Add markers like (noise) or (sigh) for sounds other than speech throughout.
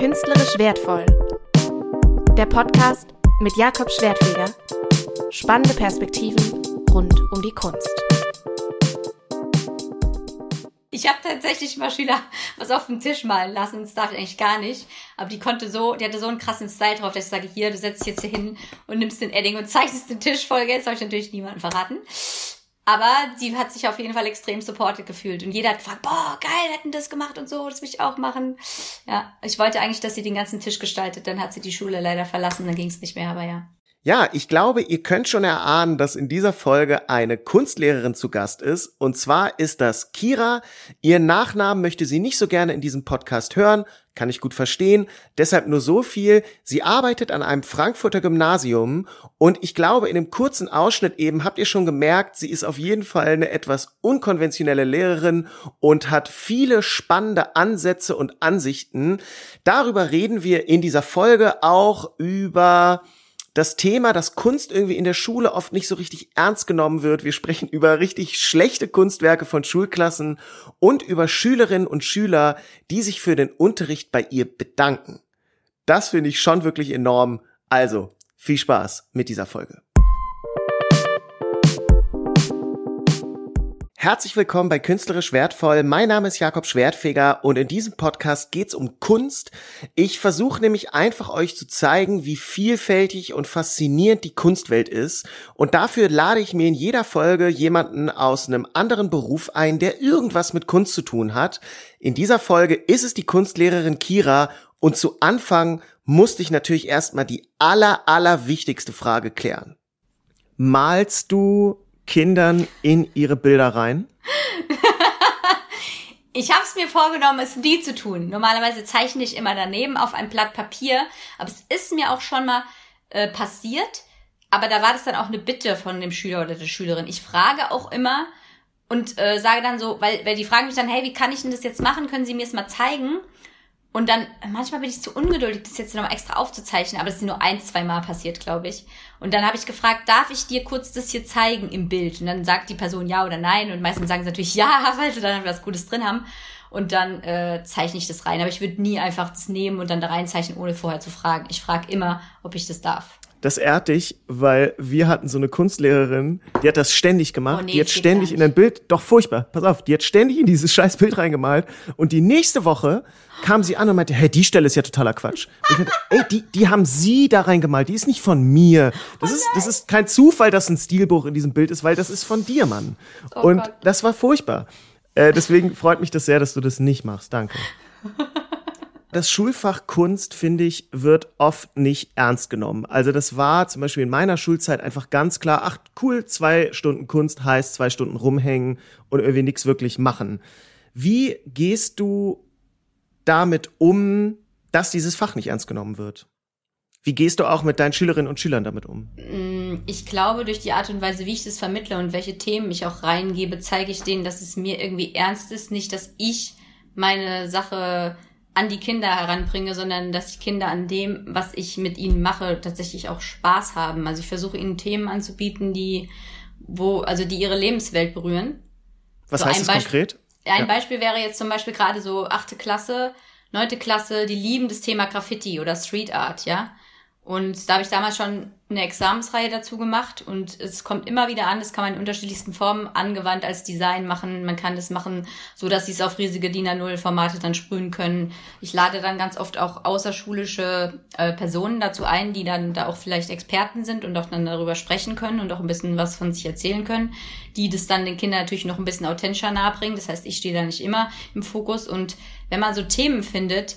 Künstlerisch wertvoll. Der Podcast mit Jakob Schwertfeger. Spannende Perspektiven rund um die Kunst. Ich habe tatsächlich mal Schüler was auf dem Tisch malen lassen. Das darf ich eigentlich gar nicht. Aber die konnte so, die hatte so einen krassen Style drauf, dass ich sage, hier, du setzt dich jetzt hier hin und nimmst den Edding und (laughs) zeichnest den Tisch voll. Jetzt habe ich natürlich niemanden verraten. Aber sie hat sich auf jeden Fall extrem supported gefühlt. Und jeder hat gefragt, boah, geil, hätten das gemacht und so, das will ich auch machen. Ja, ich wollte eigentlich, dass sie den ganzen Tisch gestaltet. Dann hat sie die Schule leider verlassen, dann ging es nicht mehr, aber ja. Ja, ich glaube, ihr könnt schon erahnen, dass in dieser Folge eine Kunstlehrerin zu Gast ist. Und zwar ist das Kira. Ihren Nachnamen möchte sie nicht so gerne in diesem Podcast hören. Kann ich gut verstehen. Deshalb nur so viel. Sie arbeitet an einem Frankfurter Gymnasium. Und ich glaube, in dem kurzen Ausschnitt eben habt ihr schon gemerkt, sie ist auf jeden Fall eine etwas unkonventionelle Lehrerin und hat viele spannende Ansätze und Ansichten. Darüber reden wir in dieser Folge auch über das Thema, dass Kunst irgendwie in der Schule oft nicht so richtig ernst genommen wird. Wir sprechen (laughs) über richtig schlechte Kunstwerke von Schulklassen und über Schülerinnen und Schüler, die sich für den Unterricht bei ihr bedanken. Das finde ich schon wirklich enorm. Also, viel Spaß mit dieser Folge. Herzlich willkommen bei Künstlerisch Wertvoll. Mein Name ist Jakob Schwertfeger und in diesem Podcast geht's um Kunst. Ich versuche nämlich einfach euch zu zeigen, wie vielfältig und faszinierend die Kunstwelt ist. Und dafür lade ich mir in jeder Folge jemanden aus einem anderen Beruf ein, der irgendwas mit Kunst zu tun hat. In dieser Folge ist es die Kunstlehrerin Kira und zu Anfang musste ich natürlich erstmal die aller, aller wichtigste Frage klären. Malst du Kindern in ihre Bilder rein? (laughs) ich habe es mir vorgenommen, es nie zu tun. Normalerweise zeichne ich immer daneben auf ein Blatt Papier, aber es ist mir auch schon mal äh, passiert. Aber da war das dann auch eine Bitte von dem Schüler oder der Schülerin. Ich frage auch immer und äh, sage dann so, weil, weil die fragen mich dann, hey, wie kann ich denn das jetzt machen? Können Sie mir es mal zeigen? Und dann, manchmal bin ich zu ungeduldig, das jetzt nochmal extra aufzuzeichnen, aber das ist nur ein, zwei Mal passiert, glaube ich. Und dann habe ich gefragt, darf ich dir kurz das hier zeigen im Bild? Und dann sagt die Person ja oder nein. Und meistens sagen sie natürlich (laughs) ja, weil sie dann was Gutes drin haben. Und dann äh, zeichne ich das rein. Aber ich würde nie einfach das nehmen und dann da reinzeichnen, ohne vorher zu fragen. Ich frage immer, ob ich das darf das ehrt dich, weil wir hatten so eine Kunstlehrerin, die hat das ständig gemacht, oh nee, die hat ständig in ein Bild, doch furchtbar, pass auf, die hat ständig in dieses (laughs) scheiß Bild reingemalt und die nächste Woche kam sie an und meinte, hey, die Stelle ist ja totaler Quatsch. Und ich meinte, ey, die, die haben sie da reingemalt, die ist nicht von mir. Das oh ist, das ist kein Zufall, dass ein Stilbuch in diesem Bild ist, weil das ist von dir, Mann. Oh und Gott. das war furchtbar. Äh, deswegen freut mich das sehr, dass du das nicht machst. Danke. Das Schulfach Kunst, finde ich, wird oft nicht ernst genommen. Also das war zum Beispiel in meiner Schulzeit einfach ganz klar, ach cool, zwei Stunden Kunst heißt zwei Stunden rumhängen und irgendwie nichts wirklich machen. Wie gehst du damit um, dass dieses Fach nicht ernst genommen wird? Wie gehst du auch mit deinen Schülerinnen und Schülern damit um? Mm, ich glaube, durch die Art und Weise, wie ich das vermittle und welche Themen ich auch reingebe, zeige ich denen, dass es mir irgendwie ernst ist, nicht, dass ich meine Sache an die Kinder heranbringe, sondern dass die Kinder an dem, was ich mit ihnen mache, tatsächlich auch Spaß haben. Also ich versuche ihnen Themen anzubieten, die, wo, also die ihre Lebenswelt berühren. Was so heißt das Beispiel, konkret? Ein ja. Beispiel wäre jetzt zum Beispiel gerade so achte Klasse, neunte Klasse, die lieben das Thema Graffiti oder Street Art, ja. Und da habe ich damals schon eine Examensreihe dazu gemacht und es kommt immer wieder an, das kann man in unterschiedlichsten Formen angewandt als Design machen. Man kann das machen, so dass sie es auf riesige DIN A0 Formate dann sprühen können. Ich lade dann ganz oft auch außerschulische äh, Personen dazu ein, die dann da auch vielleicht Experten sind und auch dann darüber sprechen können und auch ein bisschen was von sich erzählen können, die das dann den Kindern natürlich noch ein bisschen authentischer nahebringen. Das heißt, ich stehe da nicht immer im Fokus und wenn man so Themen findet,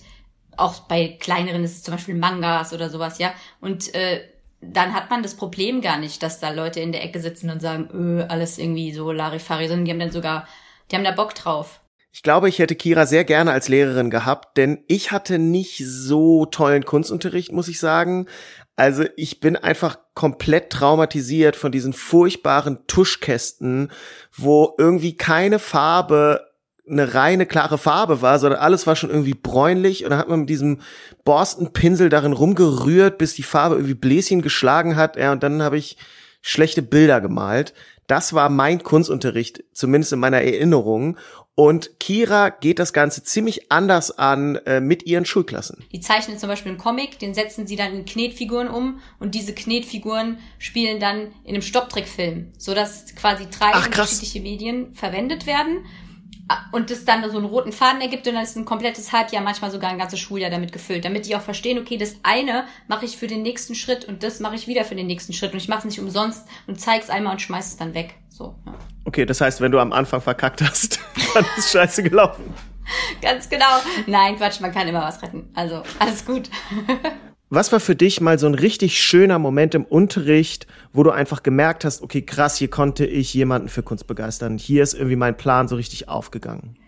auch bei kleineren ist es zum Beispiel Mangas oder sowas, ja. Und äh, dann hat man das Problem gar nicht, dass da Leute in der Ecke sitzen und sagen, öh, alles irgendwie so Larifari, sondern die haben dann sogar, die haben da Bock drauf. Ich glaube, ich hätte Kira sehr gerne als Lehrerin gehabt, denn ich hatte nicht so tollen Kunstunterricht, muss ich sagen. Also ich bin einfach komplett traumatisiert von diesen furchtbaren Tuschkästen, wo irgendwie keine Farbe eine reine klare Farbe war, sondern alles war schon irgendwie bräunlich und dann hat man mit diesem Borstenpinsel darin rumgerührt, bis die Farbe irgendwie Bläschen geschlagen hat, ja, und dann habe ich schlechte Bilder gemalt. Das war mein Kunstunterricht, zumindest in meiner Erinnerung. Und Kira geht das Ganze ziemlich anders an äh, mit ihren Schulklassen. Die zeichnen zum Beispiel einen Comic, den setzen sie dann in Knetfiguren um und diese Knetfiguren spielen dann in einem Stopptrickfilm, sodass quasi drei Ach, unterschiedliche Medien verwendet werden und das dann so einen roten Faden ergibt und dann ist ein komplettes Halbjahr, manchmal sogar ein ganzes Schuljahr damit gefüllt, damit die auch verstehen, okay, das eine mache ich für den nächsten Schritt und das mache ich wieder für den nächsten Schritt und ich mache es nicht umsonst und zeig's einmal und schmeiß es dann weg. So. Ja. Okay, das heißt, wenn du am Anfang verkackt hast, (laughs) dann ist scheiße gelaufen. Ganz genau. Nein, Quatsch, man kann immer was retten. Also, alles gut. (laughs) Was war für dich mal so ein richtig schöner Moment im Unterricht, wo du einfach gemerkt hast, okay, krass, hier konnte ich jemanden für Kunst begeistern. Hier ist irgendwie mein Plan so richtig aufgegangen.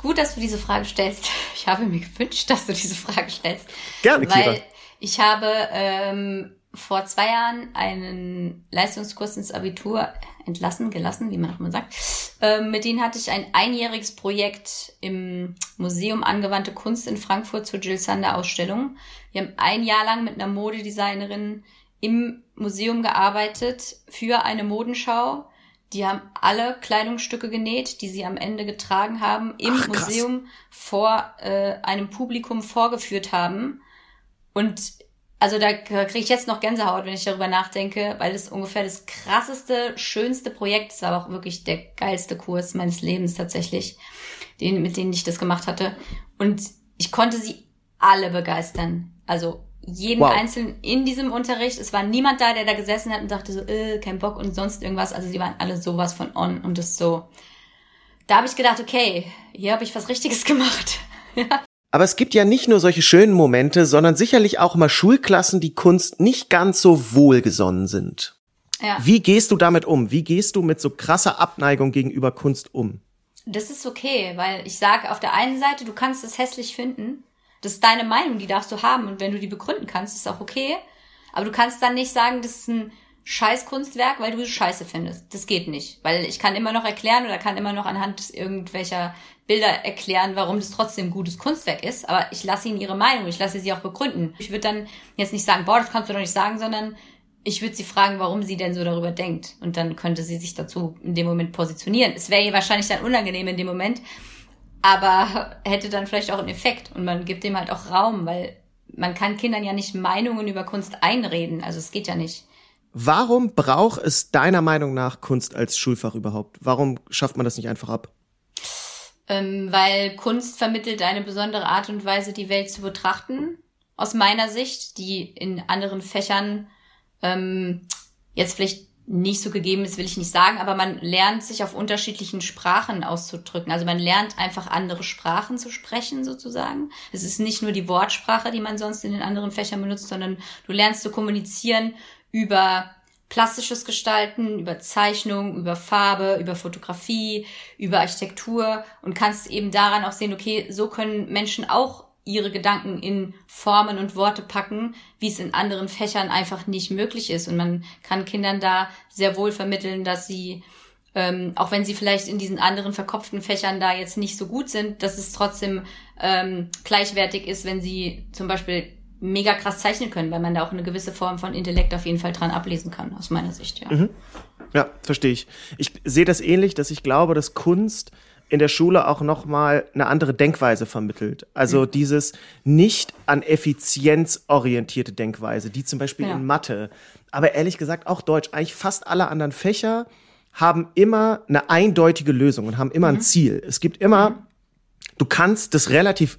Gut, dass du diese Frage stellst. (laughs) Ich habe mir gewünscht, dass du diese Frage stellst. Gerne, Kira. Weil ich habe ähm, vor zwei Jahren einen Leistungskurs ins Abitur entlassen, gelassen, wie man auch immer sagt. Ähm, mit denen hatte ich ein einjähriges Projekt im Museum Angewandte Kunst in Frankfurt zur Jill Sander Ausstellung. Wir haben ein Jahr lang mit einer Modedesignerin im Museum gearbeitet für eine Modenschau. Die haben alle Kleidungsstücke genäht, die sie am Ende getragen haben, im Ach, Museum vor äh, einem Publikum vorgeführt haben. Und also da kriege ich jetzt noch Gänsehaut, wenn ich darüber nachdenke, weil es ungefähr das krasseste, schönste Projekt ist, aber auch wirklich der geilste Kurs meines Lebens tatsächlich, den, mit denen ich das gemacht hatte. Und ich konnte sie alle begeistern. Also jeden wow. einzelnen in diesem Unterricht. Es war niemand da, der da gesessen hat und dachte so, äh, kein Bock und sonst irgendwas. Also sie waren alle sowas von on und das so. Da habe ich gedacht, okay, hier habe ich was Richtiges (laughs) gemacht. ja. Aber es gibt ja nicht nur solche schönen Momente, sondern sicherlich auch mal Schulklassen, die Kunst nicht ganz so wohlgesonnen sind. Ja. Wie gehst du damit um? Wie gehst du mit so krasser Abneigung gegenüber Kunst um? Das ist okay, weil ich sage auf der einen Seite, du kannst es hässlich finden. Das ist deine Meinung, die darfst du haben. Und wenn du die begründen kannst, ist auch okay. Aber du kannst dann nicht sagen, das ist ein scheiß Kunstwerk, weil du es scheiße findest. Das geht nicht. Weil ich kann immer noch erklären oder kann immer noch anhand irgendwelcher Bilder erklären, warum das trotzdem gutes Kunstwerk ist, aber ich lasse ihnen ihre Meinung, ich lasse sie auch begründen. Ich würde dann jetzt nicht sagen, boah, das kannst du doch nicht sagen, sondern ich würde sie fragen, warum sie denn so darüber denkt. Und dann könnte sie sich dazu in dem Moment positionieren. Es wäre ihr wahrscheinlich dann unangenehm in dem Moment, aber (laughs) hätte dann vielleicht auch einen Effekt. Und man gibt dem halt auch Raum, weil man kann Kindern ja nicht Meinungen über Kunst einreden. Also es geht ja nicht. Warum braucht es deiner Meinung nach Kunst als Schulfach überhaupt? Warum schafft man das nicht einfach ab? ähm, weil Kunst vermittelt eine besondere Art und Weise, die Welt zu betrachten, aus meiner Sicht, die in anderen Fächern ähm, jetzt vielleicht nicht so gegeben ist, will ich nicht sagen, aber man lernt sich auf unterschiedlichen Sprachen auszudrücken. Also man lernt einfach andere Sprachen zu sprechen sozusagen. Es ist nicht nur die Wortsprache, die man sonst in den anderen Fächern benutzt, sondern du lernst zu kommunizieren über plastisches Gestalten, über Zeichnung, über Farbe, über Fotografie, über Architektur und kannst eben daran auch sehen, okay, so können Menschen auch ihre Gedanken in Formen und Worte packen, wie es in anderen Fächern einfach nicht möglich ist. Und man kann Kindern da sehr wohl vermitteln, dass sie, ähm, auch wenn sie vielleicht in diesen anderen verkopften Fächern da jetzt nicht so gut sind, dass es trotzdem ähm, gleichwertig ist, wenn sie zum Beispiel mega krass zeichnen können, weil man da auch eine gewisse Form von Intellekt auf jeden Fall dran ablesen kann, aus meiner Sicht, ja. Mhm. Ja, verstehe ich. Ich sehe das ähnlich, dass ich glaube, dass Kunst in der Schule auch noch mal eine andere Denkweise vermittelt. Also mhm. dieses nicht an Effizienz orientierte Denkweise, die zum Beispiel ja. in Mathe, aber ehrlich gesagt auch Deutsch, eigentlich fast alle anderen Fächer haben immer eine eindeutige Lösung und haben immer mhm. ein Ziel. Es gibt immer, mhm. du kannst das relativ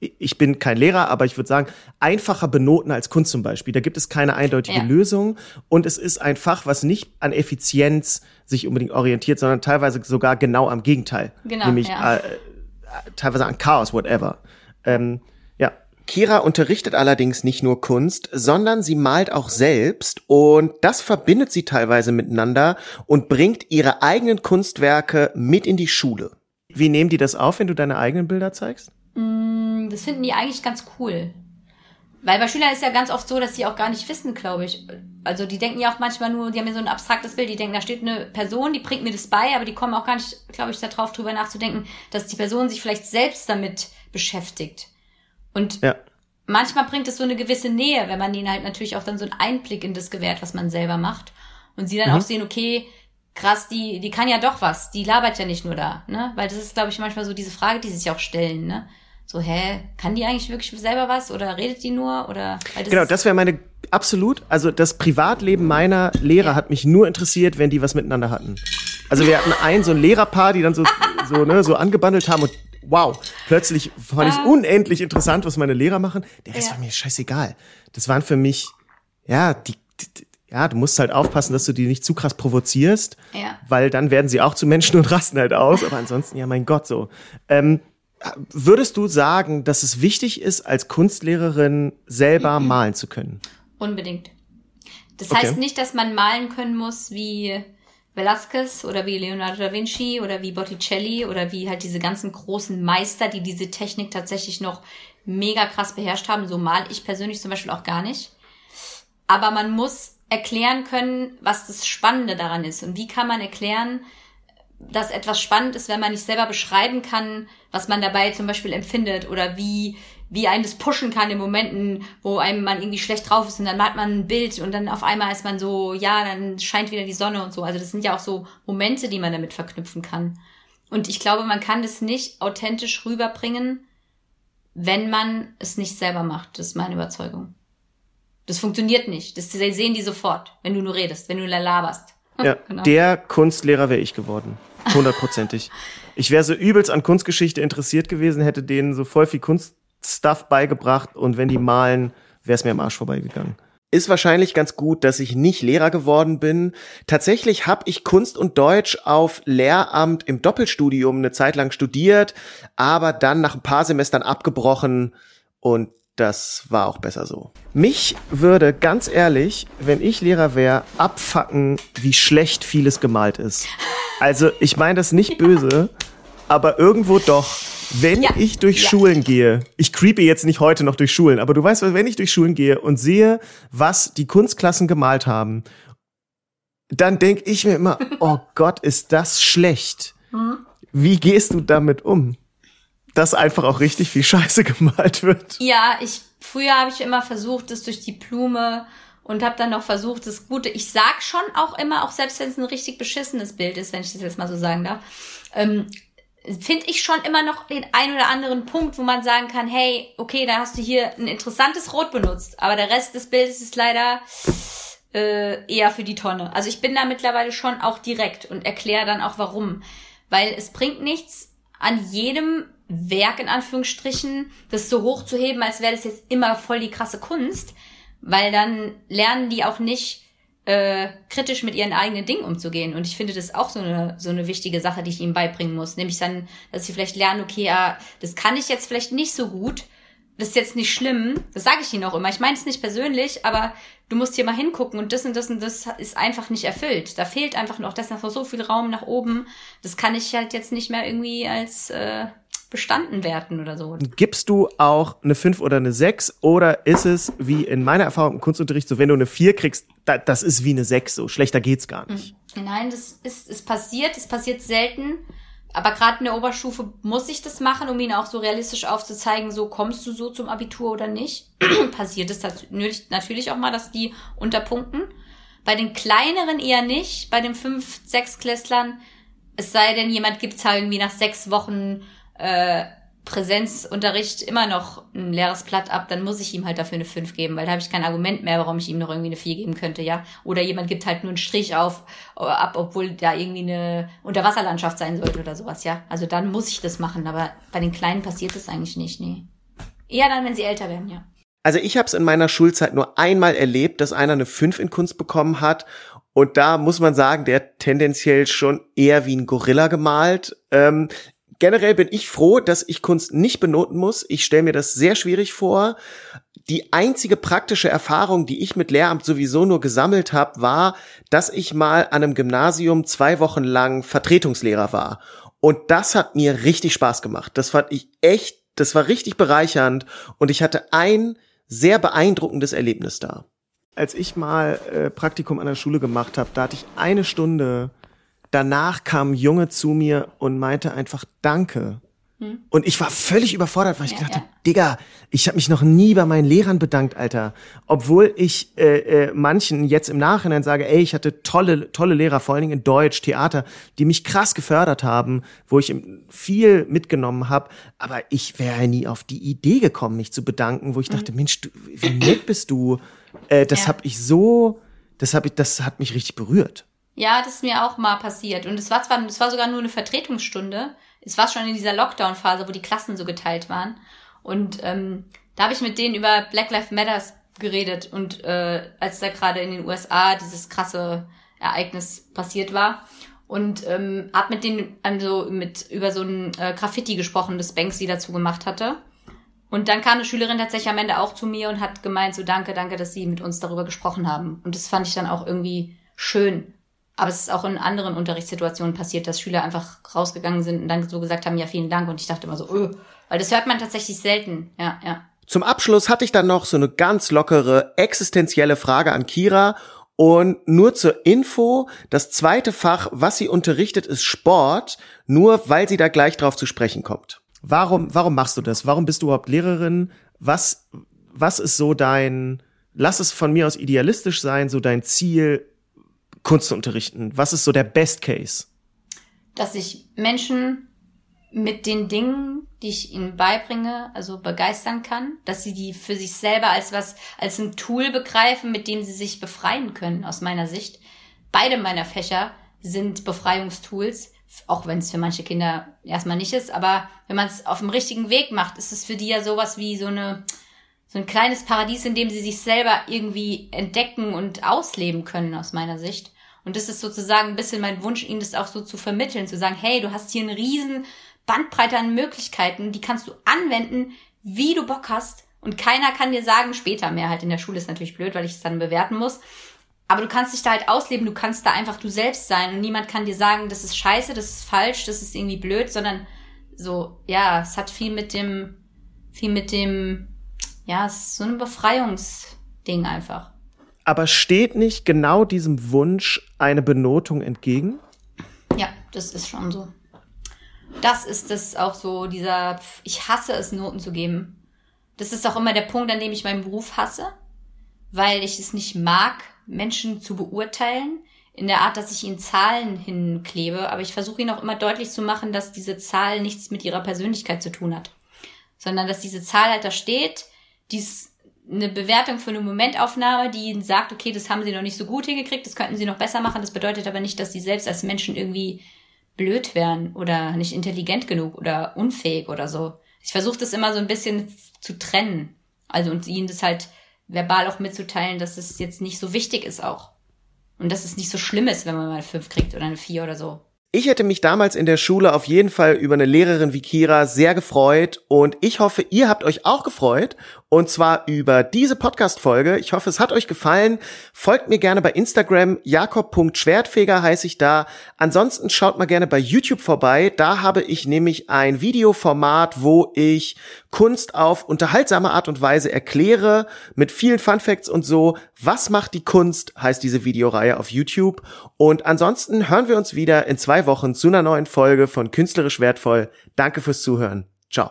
ich bin kein Lehrer, aber ich würde sagen, einfacher benoten als Kunst zum Beispiel. Da gibt es keine eindeutige ja. Lösung und es ist ein Fach, was nicht an Effizienz sich unbedingt orientiert, sondern teilweise sogar genau am Gegenteil. Genau, nämlich ja. äh, teilweise an Chaos, whatever. Ähm, ja. Kira unterrichtet allerdings nicht nur Kunst, sondern sie malt auch selbst und das verbindet sie teilweise miteinander und bringt ihre eigenen Kunstwerke mit in die Schule. Wie nehmen die das auf, wenn du deine eigenen Bilder zeigst? Mm, das finden die eigentlich ganz cool. Weil bei Schülern ist ja ganz oft so, dass sie auch gar nicht wissen, glaube ich. Also die denken ja auch manchmal nur, die haben ja so ein abstraktes Bild, die denken, da steht eine Person, die bringt mir das bei, aber die kommen auch gar nicht, glaube ich, darauf drüber nachzudenken, dass die Person sich vielleicht selbst damit beschäftigt. Und ja. manchmal bringt es so eine gewisse Nähe, wenn man ihnen halt natürlich auch dann so einen Einblick in das gewährt, was man selber macht. Und sie dann mhm. auch sehen, okay, krass, die, die kann ja doch was, die labert ja nicht nur da, ne? Weil das ist, glaube ich, manchmal so diese Frage, die sich auch stellen, ne? So, hä, kann die eigentlich wirklich selber was oder redet die nur oder? Das genau, das wäre meine absolut. Also das Privatleben meiner Lehrer ja. hat mich nur interessiert, wenn die was miteinander hatten. Also wir hatten ein so ein Lehrerpaar, die dann so so ne so angebandelt haben und wow, plötzlich fand ich ah. unendlich interessant, was meine Lehrer machen. Der Rest ja. war mir scheißegal. Das waren für mich ja die, die ja, du musst halt aufpassen, dass du die nicht zu krass provozierst, ja. weil dann werden sie auch zu Menschen und rasten halt aus. Aber ansonsten, ja, mein Gott, so. Ähm, Würdest du sagen, dass es wichtig ist, als Kunstlehrerin selber mhm. malen zu können? Unbedingt. Das okay. heißt nicht, dass man malen können muss wie Velasquez oder wie Leonardo da Vinci oder wie Botticelli oder wie halt diese ganzen großen Meister, die diese Technik tatsächlich noch mega krass beherrscht haben. So mal ich persönlich zum Beispiel auch gar nicht. Aber man muss erklären können, was das Spannende daran ist. Und wie kann man erklären, dass etwas spannend ist, wenn man nicht selber beschreiben kann, was man dabei zum Beispiel empfindet oder wie, wie einen das pushen kann in Momenten, wo einem man irgendwie schlecht drauf ist und dann malt man ein Bild und dann auf einmal ist man so, ja, dann scheint wieder die Sonne und so. Also das sind ja auch so Momente, die man damit verknüpfen kann. Und ich glaube, man kann das nicht authentisch rüberbringen, wenn man es nicht selber macht. Das ist meine Überzeugung. Das funktioniert nicht. Das sehen die sofort, wenn du nur redest, wenn du laberst. (laughs) Ja, genau. der Kunstlehrer wäre ich geworden. Hundertprozentig. (laughs) ich wäre so übelst an Kunstgeschichte interessiert gewesen, hätte denen so voll viel Kunststuff beigebracht und wenn die malen, wäre es mir am Arsch vorbeigegangen. Ist wahrscheinlich ganz gut, dass ich nicht Lehrer geworden bin. Tatsächlich habe ich Kunst und Deutsch auf Lehramt im Doppelstudium eine Zeit lang studiert, aber dann nach ein paar Semestern abgebrochen und das war auch besser so. Mich würde ganz ehrlich, wenn ich Lehrer wäre, abfacken, wie schlecht vieles gemalt ist. Also ich meine das nicht böse, aber irgendwo doch. Wenn ja, ich durch ja. Schulen gehe, ich creepe jetzt nicht heute noch durch Schulen, aber du weißt, wenn ich durch Schulen gehe und sehe, was die Kunstklassen gemalt haben, dann denke ich mir immer, (laughs) oh Gott, ist das schlecht. Mhm. Wie gehst du damit um? Dass einfach auch richtig viel Scheiße (laughs) gemalt wird. Ja, ich früher habe ich immer versucht, das durch die Blume und habe dann noch versucht, das Gute. Ich sag schon auch immer, auch selbst wenn es ein richtig beschissenes Bild ist, wenn ich das jetzt mal so sagen darf, ähm, finde ich schon immer noch den ein oder anderen Punkt, wo man sagen kann, hey, okay, da hast du hier ein interessantes Rot benutzt, aber der Rest des Bildes ist leider äh, eher für die Tonne. Also ich bin da mittlerweile schon auch direkt und erkläre dann auch warum. Weil es bringt nichts, an jedem Werk in Anführungsstrichen das so hochzuheben, als wäre das jetzt immer voll die krasse Kunst weil dann lernen die auch nicht äh, kritisch mit ihren eigenen Dingen umzugehen. Und ich finde das auch so eine, so eine wichtige Sache, die ich ihnen beibringen muss. Nämlich dann, dass sie vielleicht lernen, okay, ja, das kann ich jetzt vielleicht nicht so gut. Das ist jetzt nicht schlimm. Das sage ich ihnen auch immer. Ich meine es nicht persönlich, aber du musst hier mal hingucken und das und das und das ist einfach nicht erfüllt. Da fehlt einfach noch, das noch so viel Raum nach oben. Das kann ich halt jetzt nicht mehr irgendwie als äh, bestanden werden oder so. Gibst du auch eine 5 oder eine 6 oder ist es wie in meiner Erfahrung im Kunstunterricht so, wenn du eine 4 kriegst, da, das ist wie eine 6, so schlechter geht's gar nicht. Hm. Nein, das ist, ist passiert, es passiert selten. Aber gerade in der Oberstufe muss ich das machen, um ihn auch so realistisch aufzuzeigen, so kommst du so zum Abitur oder nicht. (clears throat) Passiert es natürlich auch mal, dass die unterpunkten. Bei den kleineren eher nicht, bei den fünf, sechs Klässlern, es sei denn, jemand gibt's halt irgendwie nach sechs Wochen äh, Präsenzunterricht immer noch ein leeres Blatt ab, dann muss ich ihm halt dafür eine 5 geben, weil da habe ich kein Argument mehr, warum ich ihm noch irgendwie eine 4 geben könnte, ja. Oder jemand gibt halt nur einen Strich auf, ab, obwohl da irgendwie eine Unterwasserlandschaft sein sollte oder sowas, ja. Also dann muss ich das machen, aber bei den Kleinen passiert das eigentlich nicht, nee. Eher dann, wenn sie älter werden, ja. Also ich habe es in meiner Schulzeit nur einmal erlebt, dass einer eine 5 in Kunst bekommen hat und da muss man sagen, der tendenziell schon eher wie ein Gorilla gemalt. Ähm, generell bin ich froh, dass ich Kunst nicht benoten muss. Ich stelle mir das sehr schwierig vor. Die einzige praktische Erfahrung, die ich mit Lehramt sowieso nur gesammelt habe, war, dass ich mal an einem Gymnasium zwei Wochen lang Vertretungslehrer war. Und das hat mir richtig Spaß gemacht. Das fand ich echt, das war richtig bereichernd und ich hatte ein sehr beeindruckendes Erlebnis da. Als ich mal äh, Praktikum an der Schule gemacht habe, da hatte ich eine Stunde danach kam ein Junge zu mir und meinte einfach Danke. Hm. Und ich war völlig überfordert, weil ich Ja, dachte, ja. Digga, ich habe mich noch nie bei meinen Lehrern bedankt, Alter. Obwohl ich äh, äh, manchen jetzt im Nachhinein sage, ey, ich hatte tolle, tolle Lehrer, vor allen Dingen in Deutsch, Theater, die mich krass gefördert haben, wo ich viel mitgenommen habe. Aber ich wäre nie auf die Idee gekommen, mich zu bedanken, wo ich dachte, Mensch, du, wie nett bist du. Äh, das Ja. hab ich so, das hab ich, das hat mich richtig berührt. Ja, das ist mir auch mal passiert. Und es war zwar, es war sogar nur eine Vertretungsstunde. Es war schon in dieser Lockdown-Phase, wo die Klassen so geteilt waren. Und ähm, da habe ich mit denen über Black Lives Matters geredet. Und äh, als da gerade in den USA dieses krasse Ereignis passiert war. Und ähm, hab mit denen also mit über so ein äh, Graffiti gesprochen, das Banksy dazu gemacht hatte. Und dann kam eine Schülerin tatsächlich am Ende auch zu mir und hat gemeint, so danke, danke, dass Sie mit uns darüber gesprochen haben. Und das fand ich dann auch irgendwie schön. Aber es ist auch in anderen Unterrichtssituationen passiert, dass Schüler einfach rausgegangen sind und dann so gesagt haben, ja, vielen Dank. Und ich dachte immer so, öh, weil das hört man tatsächlich selten. Ja, ja. Zum Abschluss hatte ich dann noch so eine ganz lockere existenzielle Frage an Kira. Und nur zur Info, das zweite Fach, was sie unterrichtet, ist Sport, nur weil sie da gleich drauf zu sprechen kommt. Warum, warum machst du das? Warum bist du überhaupt Lehrerin? Was, was ist so dein, lass es von mir aus idealistisch sein, so dein Ziel, Kunst zu unterrichten? Was ist so der Best Case? Dass ich Menschen mit den Dingen, die ich ihnen beibringe, also begeistern kann, dass sie die für sich selber als was, als ein Tool begreifen, mit dem sie sich befreien können, aus meiner Sicht. Beide meiner Fächer sind Befreiungstools, auch wenn es für manche Kinder erstmal nicht ist, aber wenn man es auf dem richtigen Weg macht, ist es für die ja sowas wie so eine, so ein kleines Paradies, in dem sie sich selber irgendwie entdecken und ausleben können, aus meiner Sicht. Und das ist sozusagen ein bisschen mein Wunsch, ihnen das auch so zu vermitteln, zu sagen, hey, du hast hier eine riesen Bandbreite an Möglichkeiten, die kannst du anwenden, wie du Bock hast. Und keiner kann dir sagen, später mehr halt in der Schule ist natürlich blöd, weil ich es dann bewerten muss. Aber du kannst dich da halt ausleben, du kannst da einfach du selbst sein und niemand kann dir sagen, das ist scheiße, das ist falsch, das ist irgendwie blöd, sondern so, ja, es hat viel mit dem, viel mit dem, ja, es ist so ein Befreiungsding einfach. Aber steht nicht genau diesem Wunsch eine Benotung entgegen? Ja, das ist schon so. Das ist das auch so, dieser, ich hasse es, Noten zu geben. Das ist auch immer der Punkt, an dem ich meinen Beruf hasse, weil ich es nicht mag, Menschen zu beurteilen, in der Art, dass ich ihnen Zahlen hinklebe, aber ich versuche ihnen auch immer deutlich zu machen, dass diese Zahl nichts mit ihrer Persönlichkeit zu tun hat, sondern dass diese Zahl halt da steht, die ist eine Bewertung für eine Momentaufnahme, die ihnen sagt, okay, das haben sie noch nicht so gut hingekriegt, das könnten sie noch besser machen, das bedeutet aber nicht, dass sie selbst als Menschen irgendwie blöd wären oder nicht intelligent genug oder unfähig oder so. Ich versuche das immer so ein bisschen zu trennen. Also und ihnen das halt verbal auch mitzuteilen, dass es jetzt nicht so wichtig ist auch. Und dass es nicht so schlimm ist, wenn man mal 5 kriegt oder eine 4 oder so. Ich hätte mich damals in der Schule auf jeden Fall über eine Lehrerin wie Kira sehr gefreut und ich hoffe, ihr habt euch auch gefreut und zwar über diese Podcast-Folge. Ich hoffe, es hat euch gefallen. Folgt mir gerne bei Instagram, jakob.schwertfeger heiße ich da. Ansonsten schaut mal gerne bei YouTube vorbei. Da habe ich nämlich ein Videoformat, wo ich Kunst auf unterhaltsame Art und Weise erkläre, mit vielen Fun Facts und so. Was macht die Kunst, heißt diese Videoreihe auf YouTube. Und ansonsten hören wir uns wieder in zwei Wochen zu einer neuen Folge von Künstlerisch Wertvoll. Danke fürs Zuhören. Ciao.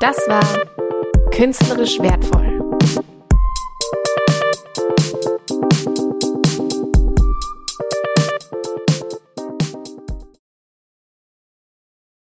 Das war Künstlerisch wertvoll.